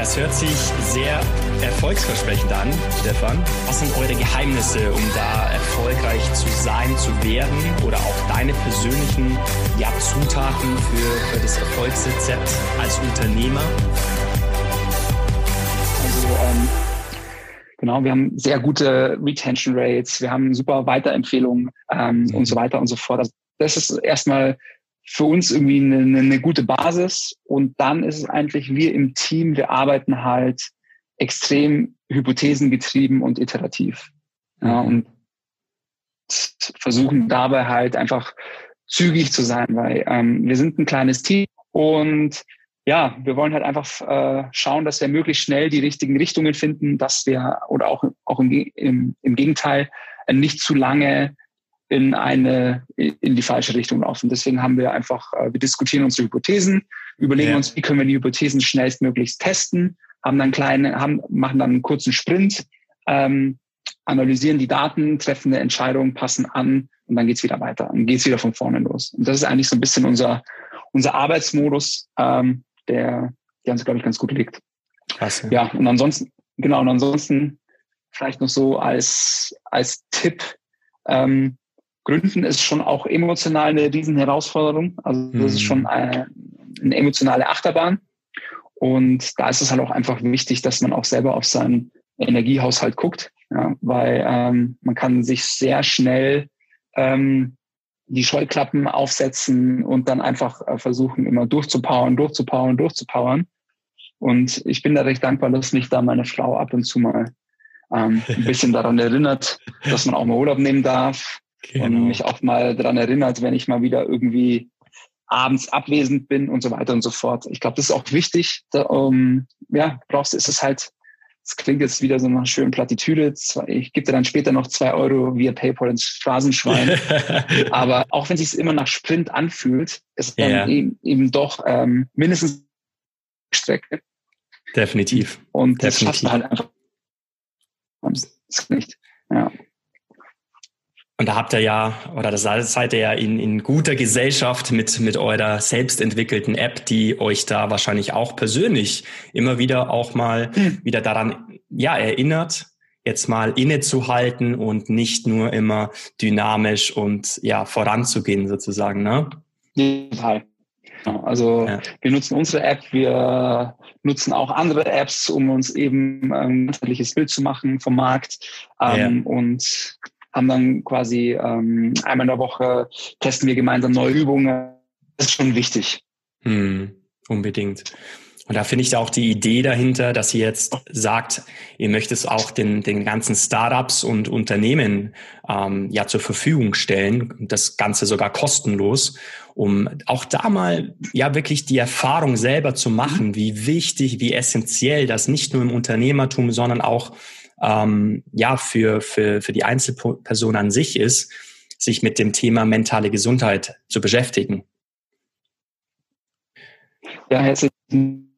Das hört sich sehr erfolgsversprechend an, Stefan. Was sind eure Geheimnisse, um da erfolgreich zu sein, zu werden oder auch deine persönlichen ja, Zutaten für, für das Erfolgsrezept als Unternehmer? Also ähm, genau, wir haben sehr gute Retention Rates, wir haben super Weiterempfehlungen ähm, mhm. und so weiter und so fort. Also das ist erstmal für uns irgendwie eine, eine gute Basis. Und dann ist es eigentlich, wir im Team, wir arbeiten halt extrem hypothesengetrieben und iterativ. Ja, mhm. und versuchen dabei halt einfach zügig zu sein, weil ähm, wir sind ein kleines Team und ja, wir wollen halt einfach äh, schauen, dass wir möglichst schnell die richtigen Richtungen finden, dass wir oder auch, auch im, im, im Gegenteil äh, nicht zu lange in eine in die falsche Richtung laufen. Deswegen haben wir einfach, äh, wir diskutieren unsere Hypothesen, überlegen ja. uns, wie können wir die Hypothesen schnellstmöglichst testen, haben dann kleine, haben, machen dann einen kurzen Sprint, ähm, analysieren die Daten, treffen eine Entscheidung, passen an und dann geht's wieder weiter. Dann geht's wieder von vorne los. Und das ist eigentlich so ein bisschen unser, unser Arbeitsmodus, ähm, der, der uns, glaube ich, ganz gut liegt. Klasse. Ja, und ansonsten, genau, und ansonsten vielleicht noch so als, als Tipp, ähm, Gründen ist schon auch emotional eine riesen Herausforderung. Also das ist schon eine, mhm. eine emotionale Achterbahn. Und da ist es halt auch einfach wichtig, dass man auch selber auf seinen Energiehaushalt guckt, ja, weil ähm, man kann sich sehr schnell ähm, die Scheuklappen aufsetzen und dann einfach äh, versuchen, immer durchzupowern, durchzupowern, durchzupowern. Und ich bin da recht dankbar, dass mich da meine Frau ab und zu mal ähm, ein bisschen daran erinnert, dass man auch mal Urlaub nehmen darf, Genau. Und mich auch mal daran erinnert, wenn ich mal wieder irgendwie abends abwesend bin und so weiter und so fort. Ich glaube, das ist auch wichtig. Da, um, ja, brauchst du, ist es halt, es klingt jetzt wieder so eine schöne Plattitüde. Ich gebe dir dann später noch zwei Euro via PayPal ins Phrasenschwein. Aber auch wenn es sich immer nach Sprint anfühlt, ist yeah. eben, eben doch ähm, mindestens Strecke. Definitiv. Und das Definitiv. schafft man halt einfach. Das nicht. Ja. Und da habt ihr ja, oder da seid ihr ja in, in guter Gesellschaft mit, mit eurer selbstentwickelten App, die euch da wahrscheinlich auch persönlich immer wieder auch mal mhm. wieder daran, ja, erinnert, jetzt mal innezuhalten und nicht nur immer dynamisch und ja, voranzugehen sozusagen, ne? Total. Also ja. wir nutzen unsere App, wir nutzen auch andere Apps, um uns eben ein ganzheitliches Bild zu machen vom Markt. Ähm, ja. Und haben dann quasi ähm, einmal in der Woche testen wir gemeinsam neue Übungen. Das ist schon wichtig. Hm, unbedingt. Und da finde ich auch die Idee dahinter, dass ihr jetzt sagt, ihr möchtet es auch den, den ganzen Startups und Unternehmen ähm, ja zur Verfügung stellen, das Ganze sogar kostenlos, um auch da mal ja wirklich die Erfahrung selber zu machen, mhm. wie wichtig, wie essentiell das nicht nur im Unternehmertum, sondern auch ähm, ja für, für, für die Einzelperson an sich ist, sich mit dem Thema mentale Gesundheit zu beschäftigen. Ja, herzlichen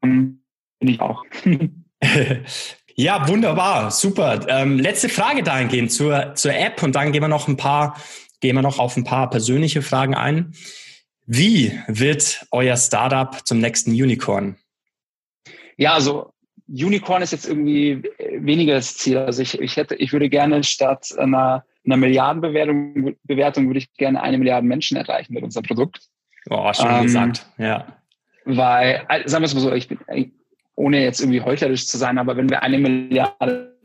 bin ich auch. ja, wunderbar, super. Ähm, letzte Frage dahingehend zur, zur App und dann gehen wir noch ein paar, gehen wir noch auf ein paar persönliche Fragen ein. Wie wird euer Startup zum nächsten Unicorn? Ja, also Unicorn ist jetzt irgendwie weniger das Ziel. Also ich, ich hätte, ich würde gerne statt einer, einer Milliardenbewertung Bewertung würde ich gerne eine Milliarde Menschen erreichen mit unserem Produkt. Oh, schön ähm, gesagt, ja. Weil, äh, sagen wir es mal so, ich bin, ohne jetzt irgendwie heuchlerisch zu sein, aber wenn wir eine Milliarde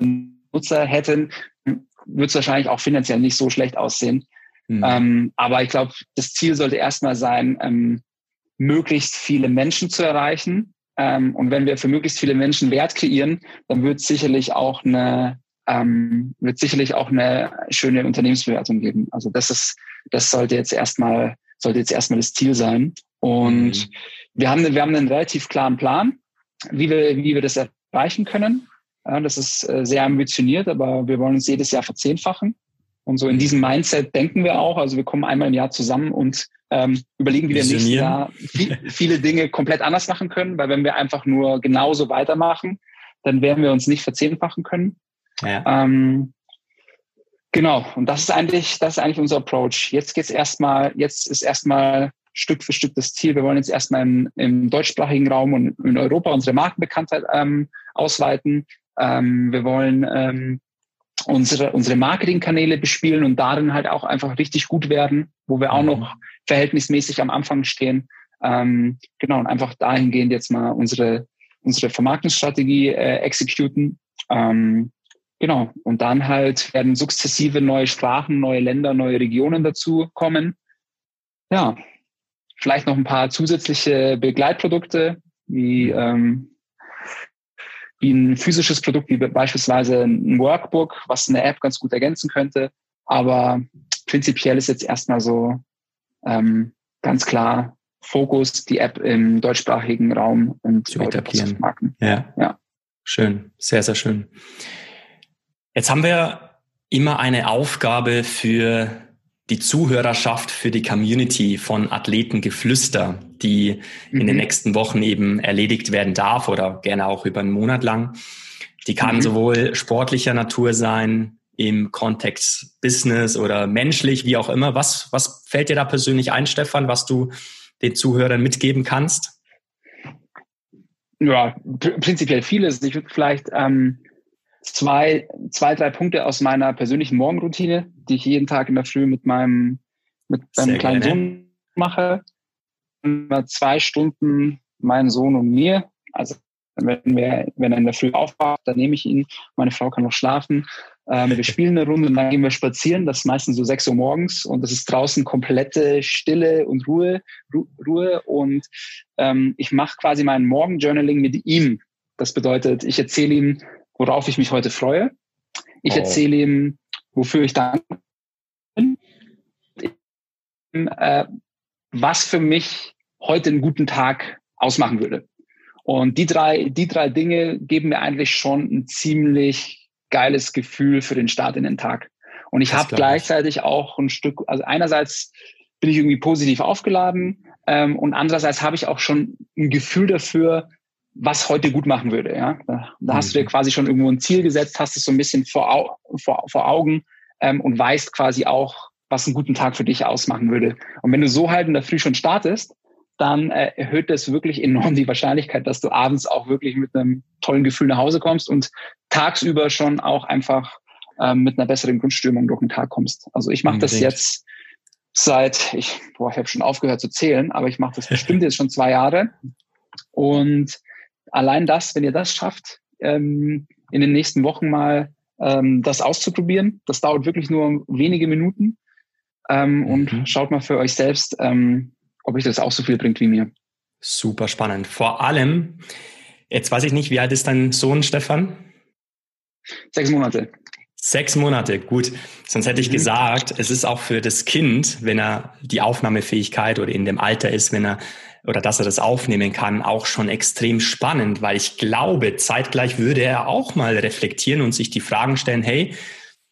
Nutzer hätten, würde es wahrscheinlich auch finanziell nicht so schlecht aussehen. Mhm. Ähm, aber ich glaube, das Ziel sollte erstmal sein, ähm, möglichst viele Menschen zu erreichen ähm, und wenn wir für möglichst viele Menschen Wert kreieren, dann wird sicherlich auch eine ähm, wird sicherlich auch eine schöne Unternehmensbewertung geben. Also das ist, das sollte jetzt erstmal, sollte jetzt erstmal das Ziel sein. Und mhm. wir haben, wir haben einen relativ klaren Plan, wie wir, wie wir das erreichen können. Ja, das ist äh, sehr ambitioniert, aber wir wollen uns jedes Jahr verzehnfachen. Und so in diesem Mindset denken wir auch. Also wir kommen einmal im Jahr zusammen und ähm, überlegen, wie wir nächstes Jahr viel, viele Dinge komplett anders machen können, weil wenn wir einfach nur genauso weitermachen, dann werden wir uns nicht verzehnfachen können. Ja. Ähm, genau, und das ist eigentlich, das ist eigentlich unser Approach. Jetzt geht's erstmal, jetzt ist erstmal Stück für Stück das Ziel. Wir wollen jetzt erstmal im, im deutschsprachigen Raum und in Europa unsere Markenbekanntheit ähm, ausweiten. Ähm, wir wollen ähm, unsere, unsere Marketingkanäle bespielen und darin halt auch einfach richtig gut werden, wo wir auch mhm. noch verhältnismäßig am Anfang stehen. Ähm, genau, und einfach dahingehend jetzt mal unsere, unsere Vermarktungsstrategie äh, exekuten. Ähm, genau, und dann halt werden sukzessive neue Sprachen, neue Länder, neue Regionen dazu kommen. Ja, vielleicht noch ein paar zusätzliche Begleitprodukte, wie ähm, wie ein physisches Produkt, wie beispielsweise ein Workbook, was eine App ganz gut ergänzen könnte. Aber prinzipiell ist jetzt erstmal so ähm, ganz klar Fokus, die App im deutschsprachigen Raum und zu etablieren. Marken. Ja. ja. Schön, sehr, sehr schön. Jetzt haben wir immer eine Aufgabe für die Zuhörerschaft für die Community von Athletengeflüster, die mhm. in den mhm. nächsten Wochen eben erledigt werden darf oder gerne auch über einen Monat lang. Die kann mhm. sowohl sportlicher Natur sein, im Kontext Business oder menschlich, wie auch immer. Was, was fällt dir da persönlich ein, Stefan, was du den Zuhörern mitgeben kannst? Ja, pr prinzipiell vieles. Ich würde vielleicht ähm, zwei, zwei, drei Punkte aus meiner persönlichen Morgenroutine, die ich jeden Tag in der Früh mit meinem, mit meinem kleinen gerne. Sohn mache. Immer zwei Stunden mein Sohn und mir. Also wenn, wir, wenn er in der Früh aufwacht, dann nehme ich ihn. Meine Frau kann noch schlafen. Ähm, wir spielen eine Runde und dann gehen wir spazieren. Das ist meistens so sechs Uhr morgens und das ist draußen komplette Stille und Ruhe. Ru Ruhe und ähm, ich mache quasi mein Morgenjournaling mit ihm. Das bedeutet, ich erzähle ihm, worauf ich mich heute freue. Ich oh. erzähle ihm, wofür ich dankbar bin, äh, was für mich heute einen guten Tag ausmachen würde. Und die drei, die drei Dinge geben mir eigentlich schon ein ziemlich geiles Gefühl für den Start in den Tag. Und ich habe gleichzeitig auch ein Stück, also einerseits bin ich irgendwie positiv aufgeladen ähm, und andererseits habe ich auch schon ein Gefühl dafür, was heute gut machen würde. Ja? Da, da hast du dir mhm. quasi schon irgendwo ein Ziel gesetzt, hast es so ein bisschen vor, vor, vor Augen ähm, und weißt quasi auch, was einen guten Tag für dich ausmachen würde. Und wenn du so halt in der Früh schon startest, dann äh, erhöht das wirklich enorm die Wahrscheinlichkeit, dass du abends auch wirklich mit einem tollen Gefühl nach Hause kommst und tagsüber schon auch einfach ähm, mit einer besseren Grundstimmung durch den Tag kommst. Also ich mache das jetzt seit, ich, boah, ich habe schon aufgehört zu zählen, aber ich mache das bestimmt jetzt schon zwei Jahre. Und allein das, wenn ihr das schafft, ähm, in den nächsten Wochen mal ähm, das auszuprobieren, das dauert wirklich nur wenige Minuten. Ähm, mhm. Und schaut mal für euch selbst, ähm, ob euch das auch so viel bringt wie mir. Super spannend. Vor allem, jetzt weiß ich nicht, wie alt ist dein Sohn, Stefan? Sechs Monate. Sechs Monate, gut. Sonst hätte ich mhm. gesagt, es ist auch für das Kind, wenn er die Aufnahmefähigkeit oder in dem Alter ist, wenn er oder dass er das aufnehmen kann, auch schon extrem spannend, weil ich glaube, zeitgleich würde er auch mal reflektieren und sich die Fragen stellen, hey,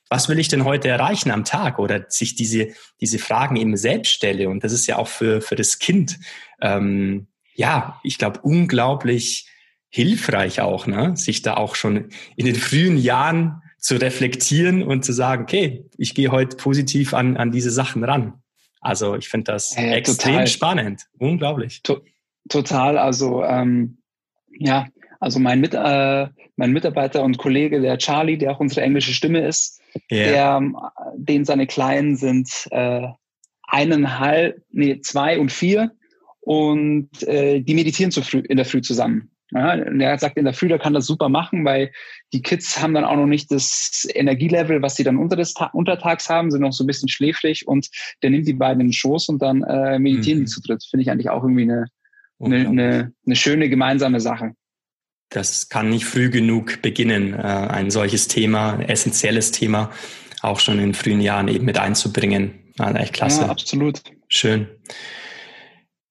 was will ich denn heute erreichen am Tag? Oder sich diese, diese Fragen eben selbst stelle. Und das ist ja auch für, für das Kind, ähm, ja, ich glaube, unglaublich hilfreich auch, ne? sich da auch schon in den frühen Jahren zu reflektieren und zu sagen, okay, ich gehe heute positiv an, an diese Sachen ran. Also ich finde das äh, extrem total. spannend, unglaublich. To total, also ähm, ja, also mein, Mit, äh, mein Mitarbeiter und Kollege, der Charlie, der auch unsere englische Stimme ist, yeah. der, den seine Kleinen sind äh, eineinhalb, nee, zwei und vier und äh, die meditieren zu früh, in der Früh zusammen. Ja, und er sagt, in der Früh, der kann das super machen, weil die Kids haben dann auch noch nicht das Energielevel, was sie dann unter des untertags haben, sind noch so ein bisschen schläfrig und der nimmt die beiden in den Schoß und dann äh, meditieren mhm. die zu dritt. Finde ich eigentlich auch irgendwie eine, eine, eine, eine schöne gemeinsame Sache. Das kann nicht früh genug beginnen, äh, ein solches Thema, ein essentielles Thema, auch schon in frühen Jahren eben mit einzubringen. Also echt klasse. Ja, absolut. Schön.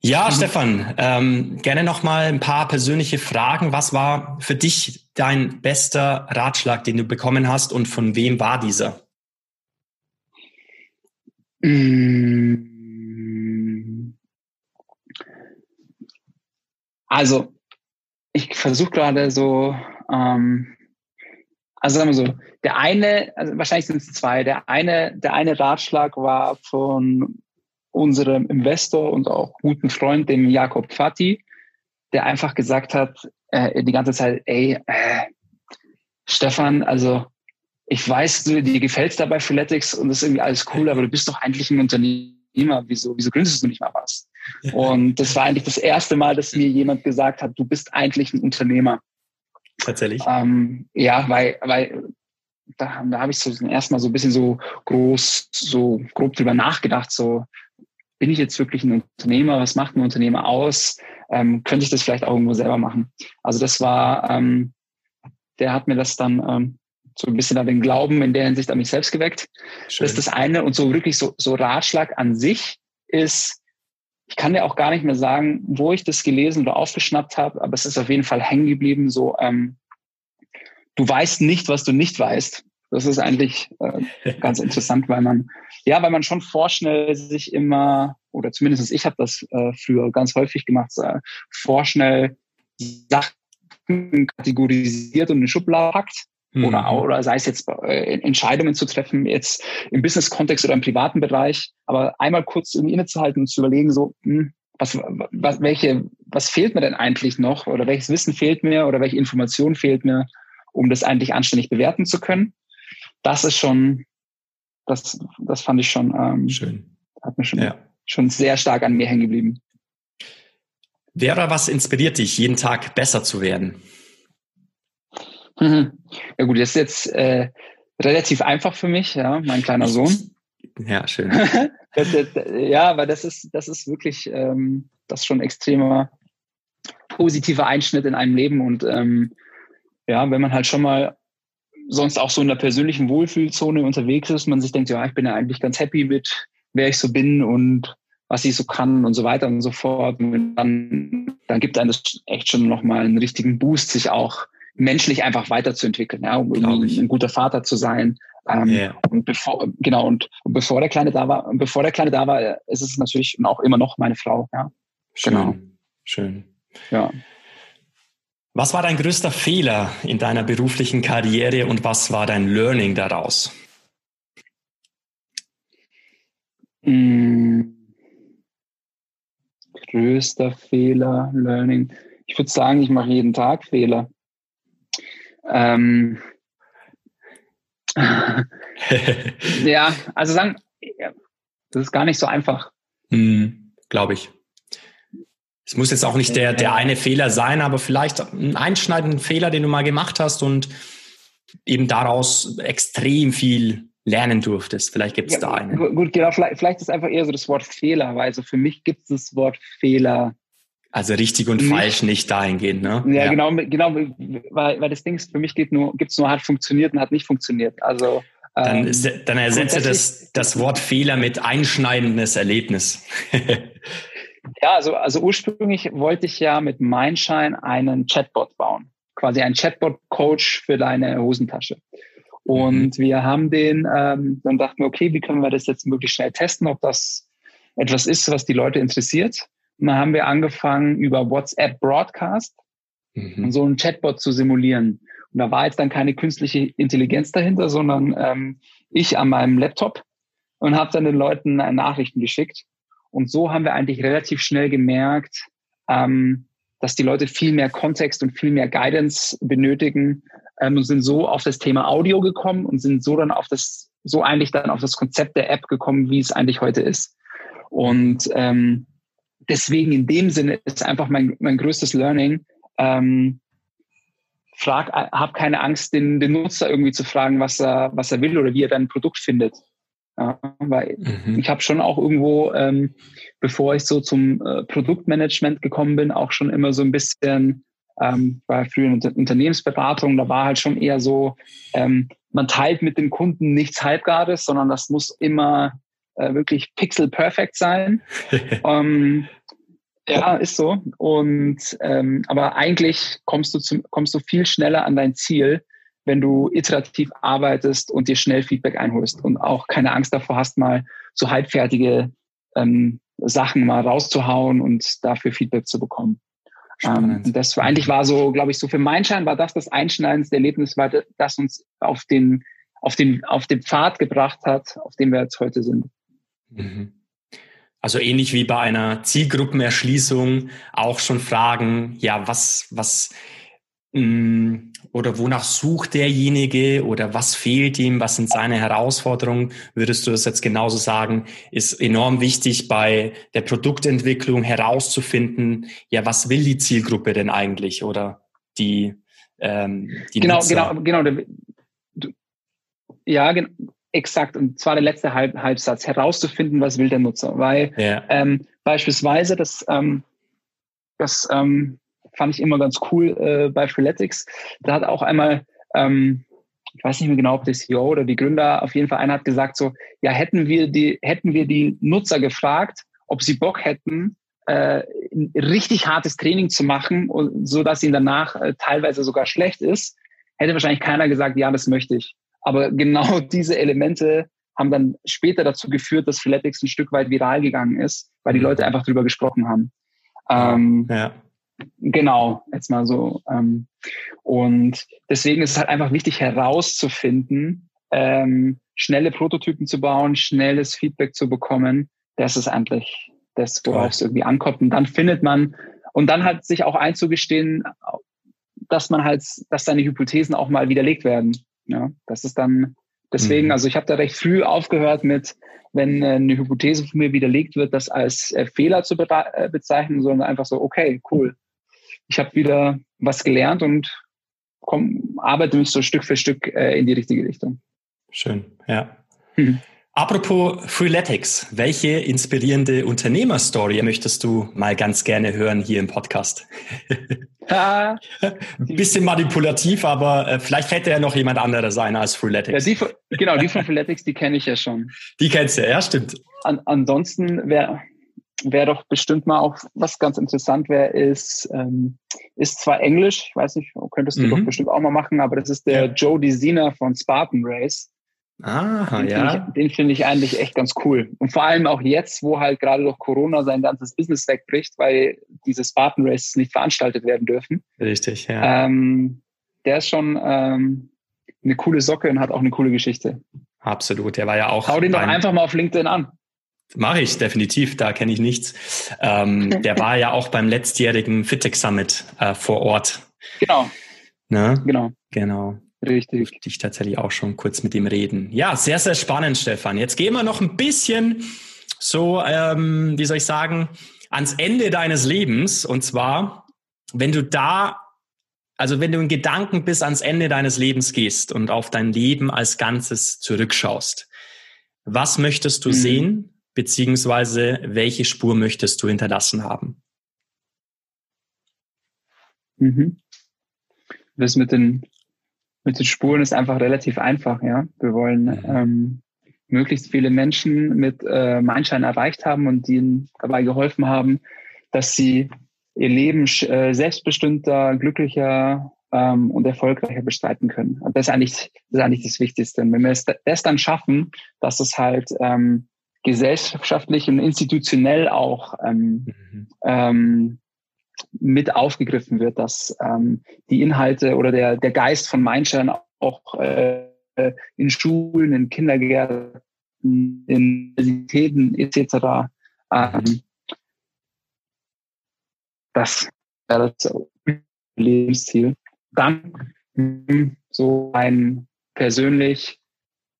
Ja, mhm. Stefan, ähm, gerne noch mal ein paar persönliche Fragen. Was war für dich dein bester Ratschlag, den du bekommen hast und von wem war dieser? Mm. Also, ich versuche gerade so, ähm, also sagen wir so, der eine, also wahrscheinlich sind es zwei. Der eine, der eine Ratschlag war von unserem Investor und auch guten Freund, dem Jakob Fati, der einfach gesagt hat, äh, die ganze Zeit, ey, äh, Stefan, also ich weiß, du, dir gefällt's dabei Freeletics und das ist irgendwie alles cool, aber du bist doch eigentlich ein Unternehmer. Wieso, wieso gründest du nicht mal was? Und das war eigentlich das erste Mal, dass mir jemand gesagt hat, du bist eigentlich ein Unternehmer. Tatsächlich? Ähm, ja, weil, weil da, da habe ich so erstmal so ein bisschen so groß, so grob drüber nachgedacht, so bin ich jetzt wirklich ein Unternehmer? Was macht ein Unternehmer aus? Ähm, könnte ich das vielleicht auch irgendwo selber machen? Also das war, ähm, der hat mir das dann ähm, so ein bisschen an den Glauben in der Hinsicht an mich selbst geweckt. Schön. Das ist das eine. Und so wirklich so, so Ratschlag an sich ist, ich kann dir auch gar nicht mehr sagen, wo ich das gelesen oder aufgeschnappt habe, aber es ist auf jeden Fall hängen geblieben, so, ähm, du weißt nicht, was du nicht weißt. Das ist eigentlich äh, ganz interessant, weil man, ja, weil man schon vorschnell sich immer, oder zumindest ich habe das äh, früher ganz häufig gemacht, äh, vorschnell Sachen kategorisiert und in Schublade packt. Mhm. Oder, oder sei es jetzt äh, Entscheidungen zu treffen, jetzt im Business-Kontext oder im privaten Bereich, aber einmal kurz irgendwie innezuhalten und zu überlegen, so, hm, was, was, welche, was fehlt mir denn eigentlich noch oder welches Wissen fehlt mir oder welche Information fehlt mir, um das eigentlich anständig bewerten zu können das ist schon, das, das fand ich schon, ähm, Schön. hat mir schon, ja. schon sehr stark an mir hängen geblieben. Wer oder was inspiriert dich, jeden Tag besser zu werden? Mhm. Ja gut, das ist jetzt äh, relativ einfach für mich, ja, mein kleiner Sohn. Ja, schön. das, das, ja, aber das ist, das ist wirklich ähm, das schon extremer positiver Einschnitt in einem Leben und ähm, ja, wenn man halt schon mal sonst auch so in der persönlichen Wohlfühlzone unterwegs ist, man sich denkt, ja, ich bin ja eigentlich ganz happy mit, wer ich so bin und was ich so kann und so weiter und so fort. Und dann, dann gibt einem das echt schon nochmal einen richtigen Boost, sich auch menschlich einfach weiterzuentwickeln, ja, um irgendwie ein guter Vater zu sein. Ähm, yeah. Und bevor, genau, und, und, bevor der Kleine da war, bevor der Kleine da war, ist es natürlich auch immer noch meine Frau, ja. Schön. Genau. Schön. Ja. Was war dein größter Fehler in deiner beruflichen Karriere und was war dein Learning daraus? Hm. Größter Fehler, Learning. Ich würde sagen, ich mache jeden Tag Fehler. Ähm. ja, also sagen, das ist gar nicht so einfach. Hm, Glaube ich. Es muss jetzt auch nicht der, der eine Fehler sein, aber vielleicht einen einschneidenden Fehler, den du mal gemacht hast und eben daraus extrem viel lernen durftest. Vielleicht gibt es ja, da einen. Gut, genau, vielleicht, vielleicht ist einfach eher so das Wort Fehler, weil also für mich gibt es das Wort Fehler. Also richtig und nicht. falsch nicht dahingehend, ne? Ja, ja, genau, genau, weil, weil das Ding ist, für mich gibt nur, gibt's nur hat funktioniert und hat nicht funktioniert. Also dann, ähm, dann ersetze das, das Wort Fehler mit einschneidendes Erlebnis. Ja, also, also ursprünglich wollte ich ja mit Mindshine einen Chatbot bauen. Quasi ein Chatbot-Coach für deine Hosentasche. Und mhm. wir haben den, ähm, dann dachten wir, okay, wie können wir das jetzt möglichst schnell testen, ob das etwas ist, was die Leute interessiert. Und dann haben wir angefangen, über WhatsApp Broadcast mhm. so einen Chatbot zu simulieren. Und da war jetzt dann keine künstliche Intelligenz dahinter, sondern ähm, ich an meinem Laptop und habe dann den Leuten Nachrichten geschickt. Und so haben wir eigentlich relativ schnell gemerkt, ähm, dass die Leute viel mehr Kontext und viel mehr Guidance benötigen ähm, und sind so auf das Thema Audio gekommen und sind so dann auf das, so eigentlich dann auf das Konzept der App gekommen, wie es eigentlich heute ist. Und ähm, deswegen in dem Sinne ist einfach mein, mein größtes Learning, ähm, frag, hab keine Angst, den, den Nutzer irgendwie zu fragen, was er, was er will oder wie er dein Produkt findet. Ja, weil mhm. ich habe schon auch irgendwo, ähm, bevor ich so zum äh, Produktmanagement gekommen bin, auch schon immer so ein bisschen, ähm, war früher in Unter Unternehmensberatung, da war halt schon eher so, ähm, man teilt mit dem Kunden nichts Halbgares, sondern das muss immer äh, wirklich pixel perfect sein. ähm, ja, ist so. Und ähm, aber eigentlich kommst du zum, kommst du viel schneller an dein Ziel, wenn du iterativ arbeitest und dir schnell Feedback einholst und auch keine Angst davor hast, mal so halbfertige ähm, Sachen mal rauszuhauen und dafür Feedback zu bekommen. Ähm, das war, eigentlich war so, glaube ich, so für meinen Schein war das das einschneidendste Erlebnis, weil das uns auf den, auf den, auf den Pfad gebracht hat, auf dem wir jetzt heute sind. Mhm. Also ähnlich wie bei einer Zielgruppenerschließung auch schon fragen, ja, was, was, mh, mm, oder wonach sucht derjenige oder was fehlt ihm, was sind seine Herausforderungen? Würdest du das jetzt genauso sagen? Ist enorm wichtig bei der Produktentwicklung herauszufinden, ja, was will die Zielgruppe denn eigentlich oder die, ähm, die Genau, Nutzer? genau, genau. Ja, exakt. Und zwar der letzte Halb Halbsatz, herauszufinden, was will der Nutzer. Weil ja. ähm, beispielsweise das, ähm, das ähm, fand ich immer ganz cool äh, bei Freeletics. Da hat auch einmal, ähm, ich weiß nicht mehr genau, ob der CEO oder die Gründer, auf jeden Fall einer hat gesagt so, ja, hätten wir die, hätten wir die Nutzer gefragt, ob sie Bock hätten, äh, ein richtig hartes Training zu machen, und, so dass ihnen danach äh, teilweise sogar schlecht ist, hätte wahrscheinlich keiner gesagt, ja, das möchte ich. Aber genau diese Elemente haben dann später dazu geführt, dass Freeletics ein Stück weit viral gegangen ist, weil die mhm. Leute einfach drüber gesprochen haben. Ähm, ja. Genau, jetzt mal so. Ähm, und deswegen ist es halt einfach wichtig herauszufinden, ähm, schnelle Prototypen zu bauen, schnelles Feedback zu bekommen. Das ist eigentlich das, worauf es irgendwie ankommt. Und dann findet man, und dann halt sich auch einzugestehen, dass man halt, dass seine Hypothesen auch mal widerlegt werden. Ja, das ist dann deswegen, mhm. also ich habe da recht früh aufgehört mit, wenn eine Hypothese von mir widerlegt wird, das als äh, Fehler zu äh, bezeichnen, sondern einfach so, okay, cool, ich habe wieder was gelernt und komm, arbeite mich so Stück für Stück äh, in die richtige Richtung. Schön, ja. Mhm. Apropos Freeletics, welche inspirierende Unternehmerstory möchtest du mal ganz gerne hören hier im Podcast? Ein bisschen manipulativ, aber äh, vielleicht hätte ja noch jemand anderes sein als Freeletics. Ja, die, genau, die von Freeletics, die kenne ich ja schon. Die kennst du, ja, stimmt. An, ansonsten wäre wer doch bestimmt mal auch was ganz interessant wäre, ist, ähm, ist zwar Englisch, ich weiß nicht, könntest du mhm. doch bestimmt auch mal machen, aber das ist der ja. Joe Desina von Spartan Race. Aha, den ja. Find ich, den finde ich eigentlich echt ganz cool. Und vor allem auch jetzt, wo halt gerade durch Corona sein ganzes Business wegbricht, weil diese Spartan Races nicht veranstaltet werden dürfen. Richtig, ja. Ähm, der ist schon ähm, eine coole Socke und hat auch eine coole Geschichte. Absolut, der war ja auch. Hau den doch einfach mal auf LinkedIn an. Mache ich definitiv, da kenne ich nichts. Ähm, der war ja auch beim letztjährigen Fitech Summit äh, vor Ort. Genau. Ne? Genau. Genau. Richtig. Durfte ich tatsächlich auch schon kurz mit ihm reden. Ja, sehr, sehr spannend, Stefan. Jetzt gehen wir noch ein bisschen so, ähm, wie soll ich sagen, ans Ende deines Lebens. Und zwar, wenn du da, also wenn du in Gedanken bis ans Ende deines Lebens gehst und auf dein Leben als Ganzes zurückschaust, was möchtest du mhm. sehen? Beziehungsweise welche Spur möchtest du hinterlassen haben? Mhm. Das mit den, mit den Spuren ist einfach relativ einfach, ja. Wir wollen mhm. ähm, möglichst viele Menschen mit äh, Mindshine erreicht haben und ihnen dabei geholfen haben, dass sie ihr Leben äh, selbstbestimmter, glücklicher ähm, und erfolgreicher bestreiten können. Und das ist eigentlich, das ist eigentlich das Wichtigste. Und wenn wir es das dann schaffen, dass es halt ähm, gesellschaftlich und institutionell auch ähm, mhm. ähm, mit aufgegriffen wird, dass ähm, die Inhalte oder der, der Geist von Mindshare auch äh, in Schulen, in Kindergärten, in Universitäten etc. Ähm, das wäre das Lebensziel. Dann so ein persönlich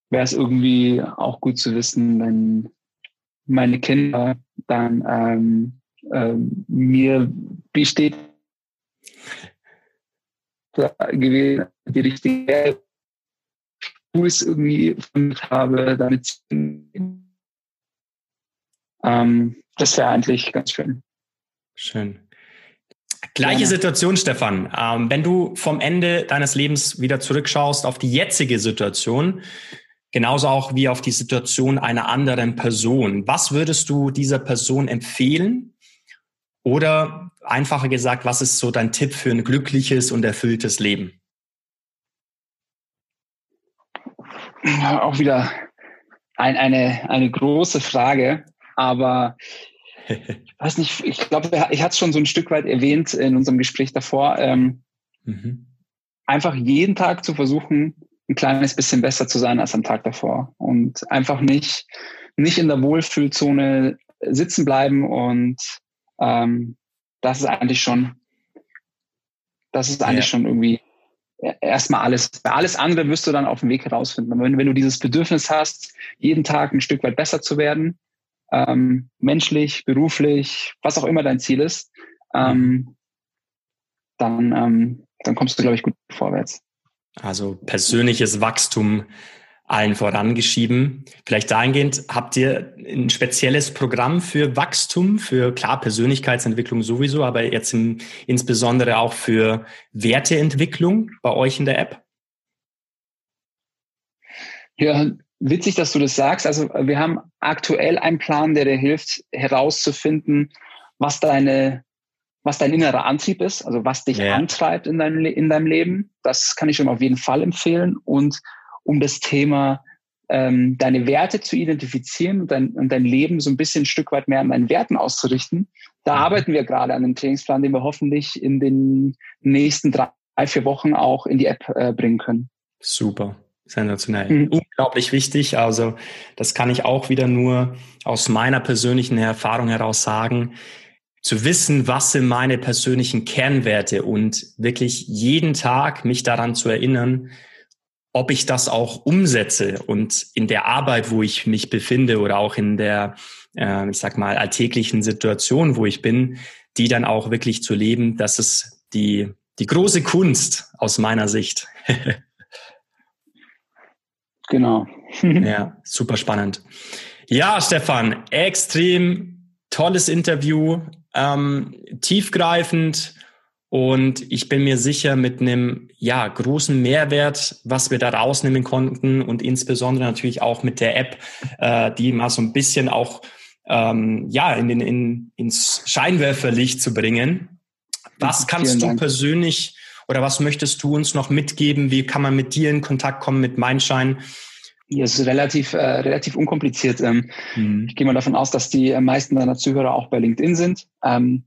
wäre es irgendwie auch gut zu wissen, wenn meine Kinder dann ähm, ähm, mir besteht gewesen, die richtige Tools irgendwie habe, damit ähm, das wäre eigentlich ganz schön. Schön. Gleiche ja. Situation, Stefan. Ähm, wenn du vom Ende deines Lebens wieder zurückschaust auf die jetzige Situation, Genauso auch wie auf die Situation einer anderen Person. Was würdest du dieser Person empfehlen? Oder einfacher gesagt, was ist so dein Tipp für ein glückliches und erfülltes Leben? Auch wieder ein, eine, eine große Frage, aber ich weiß nicht, ich glaube, ich hatte es schon so ein Stück weit erwähnt in unserem Gespräch davor. Ähm, mhm. Einfach jeden Tag zu versuchen, ein kleines bisschen besser zu sein als am Tag davor und einfach nicht, nicht in der Wohlfühlzone sitzen bleiben und ähm, das ist eigentlich schon, das ist eigentlich ja. schon irgendwie erstmal alles. Bei alles andere wirst du dann auf dem Weg herausfinden. Wenn, wenn du dieses Bedürfnis hast, jeden Tag ein Stück weit besser zu werden, ähm, menschlich, beruflich, was auch immer dein Ziel ist, ähm, dann, ähm, dann kommst du, glaube ich, gut vorwärts. Also persönliches Wachstum allen vorangeschieben. Vielleicht dahingehend, habt ihr ein spezielles Programm für Wachstum, für klar Persönlichkeitsentwicklung sowieso, aber jetzt im, insbesondere auch für Werteentwicklung bei euch in der App? Ja, witzig, dass du das sagst. Also wir haben aktuell einen Plan, der dir hilft, herauszufinden, was deine was dein innerer Antrieb ist, also was dich ja. antreibt in deinem, in deinem Leben. Das kann ich schon auf jeden Fall empfehlen. Und um das Thema ähm, deine Werte zu identifizieren und dein, und dein Leben so ein bisschen ein Stück weit mehr an deinen Werten auszurichten. Da mhm. arbeiten wir gerade an einem Trainingsplan, den wir hoffentlich in den nächsten drei, vier Wochen auch in die App äh, bringen können. Super. Sensationell. Mhm. Unglaublich wichtig. Also das kann ich auch wieder nur aus meiner persönlichen Erfahrung heraus sagen. Zu wissen, was sind meine persönlichen Kernwerte und wirklich jeden Tag mich daran zu erinnern, ob ich das auch umsetze und in der Arbeit, wo ich mich befinde oder auch in der, äh, ich sag mal, alltäglichen Situation, wo ich bin, die dann auch wirklich zu leben, das ist die, die große Kunst aus meiner Sicht. genau. ja, super spannend. Ja, Stefan, extrem tolles Interview, ähm, tiefgreifend, und ich bin mir sicher, mit einem ja, großen Mehrwert, was wir da rausnehmen konnten und insbesondere natürlich auch mit der App, äh, die mal so ein bisschen auch ähm, ja, in den, in, ins Scheinwerferlicht zu bringen. Was kannst du persönlich oder was möchtest du uns noch mitgeben? Wie kann man mit dir in Kontakt kommen, mit Mindshine? Ja, es ist relativ, äh, relativ unkompliziert. Ähm, mhm. Ich gehe mal davon aus, dass die meisten deiner Zuhörer auch bei LinkedIn sind. Ähm,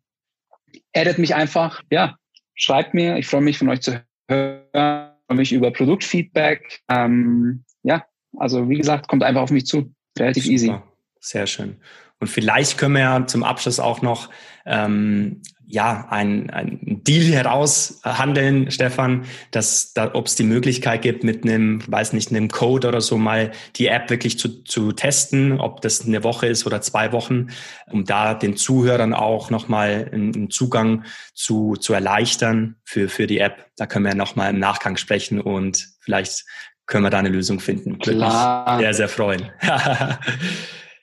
addet mich einfach, ja, schreibt mir. Ich freue mich von euch zu hören, freue mich über Produktfeedback. Ähm, ja, also wie gesagt, kommt einfach auf mich zu. Relativ Super. easy. Sehr schön. Und vielleicht können wir ja zum Abschluss auch noch ähm, ja, ein, ein Deal heraushandeln, Stefan, dass da, ob es die Möglichkeit gibt, mit einem, weiß nicht, einem Code oder so mal die App wirklich zu, zu testen, ob das eine Woche ist oder zwei Wochen, um da den Zuhörern auch nochmal einen Zugang zu, zu erleichtern für, für die App. Da können wir nochmal im Nachgang sprechen und vielleicht können wir da eine Lösung finden. Klar. sehr, sehr freuen.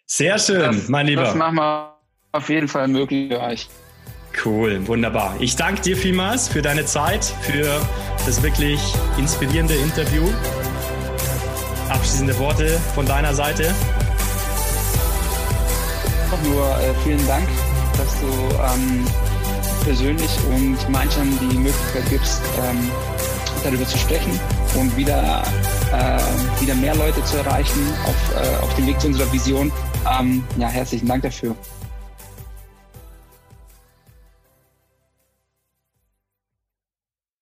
sehr schön, das, mein Lieber. Das machen wir auf jeden Fall möglich für euch. Cool, wunderbar. Ich danke dir vielmals für deine Zeit, für das wirklich inspirierende Interview. Abschließende Worte von deiner Seite. Nur äh, vielen Dank, dass du ähm, persönlich und manchen die Möglichkeit gibst, ähm, darüber zu sprechen und wieder, äh, wieder mehr Leute zu erreichen auf, äh, auf dem Weg zu unserer Vision. Ähm, ja, herzlichen Dank dafür.